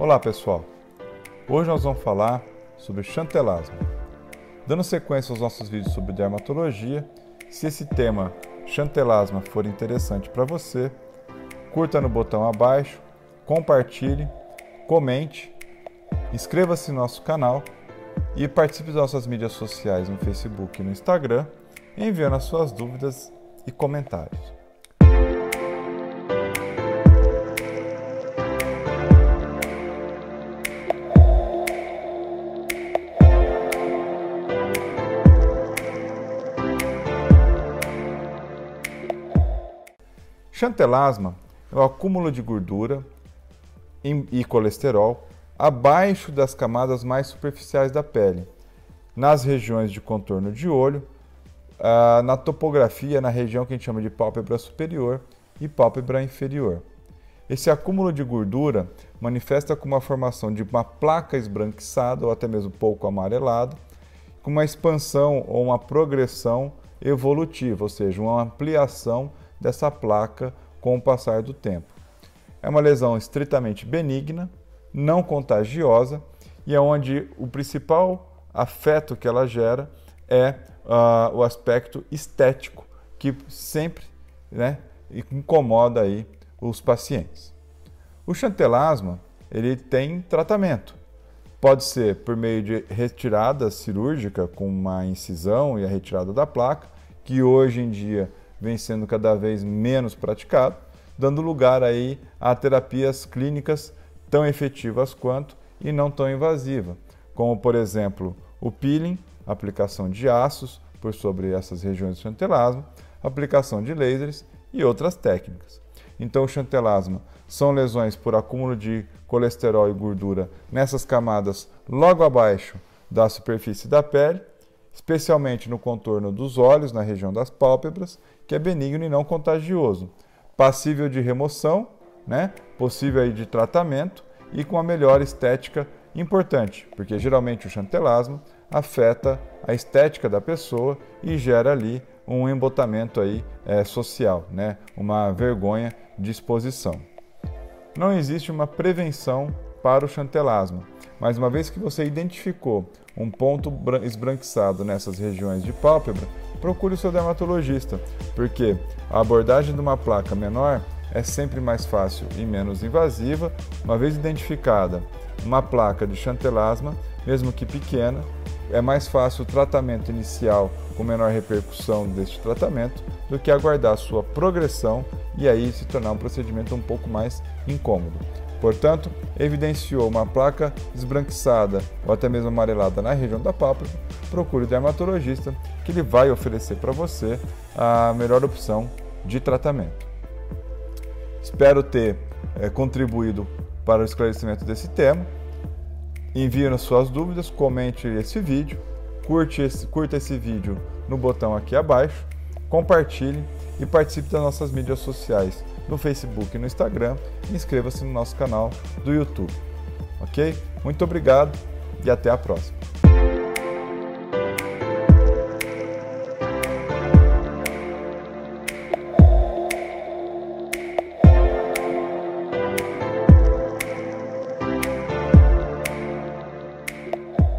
Olá pessoal, hoje nós vamos falar sobre chantelasma. Dando sequência aos nossos vídeos sobre dermatologia, se esse tema chantelasma for interessante para você, curta no botão abaixo, compartilhe, comente, inscreva-se no nosso canal e participe das nossas mídias sociais no Facebook e no Instagram, enviando as suas dúvidas e comentários. Chantelasma é o acúmulo de gordura e colesterol abaixo das camadas mais superficiais da pele, nas regiões de contorno de olho, ah, na topografia, na região que a gente chama de pálpebra superior e pálpebra inferior. Esse acúmulo de gordura manifesta como a formação de uma placa esbranquiçada ou até mesmo pouco amarelada, com uma expansão ou uma progressão evolutiva, ou seja, uma ampliação dessa placa com o passar do tempo. É uma lesão estritamente benigna, não contagiosa e é onde o principal afeto que ela gera é uh, o aspecto estético que sempre né, incomoda aí os pacientes. O chantelasma ele tem tratamento. Pode ser por meio de retirada cirúrgica com uma incisão e a retirada da placa, que hoje em dia vem sendo cada vez menos praticado, dando lugar aí a terapias clínicas tão efetivas quanto e não tão invasivas, como por exemplo o peeling, aplicação de aços por sobre essas regiões do chantelasma, aplicação de lasers e outras técnicas. Então, o chantelasma são lesões por acúmulo de colesterol e gordura nessas camadas logo abaixo da superfície da pele especialmente no contorno dos olhos, na região das pálpebras, que é benigno e não contagioso, passível de remoção, né? possível aí de tratamento e com a melhor estética importante, porque geralmente o chantelasma afeta a estética da pessoa e gera ali um embotamento aí é, social, né? uma vergonha de exposição. Não existe uma prevenção para o chantelasma, mas uma vez que você identificou um ponto esbranquiçado nessas regiões de pálpebra, procure o seu dermatologista, porque a abordagem de uma placa menor é sempre mais fácil e menos invasiva, uma vez identificada uma placa de chantelasma, mesmo que pequena, é mais fácil o tratamento inicial com menor repercussão deste tratamento do que aguardar sua progressão e aí se tornar um procedimento um pouco mais incômodo. Portanto, evidenciou uma placa esbranquiçada ou até mesmo amarelada na região da pálpebra, procure o dermatologista que ele vai oferecer para você a melhor opção de tratamento. Espero ter é, contribuído para o esclarecimento desse tema. Envie suas dúvidas, comente esse vídeo, curte esse, curta esse vídeo no botão aqui abaixo, compartilhe e participe das nossas mídias sociais no Facebook e no Instagram. E inscreva-se no nosso canal do YouTube. Ok? Muito obrigado e até a próxima.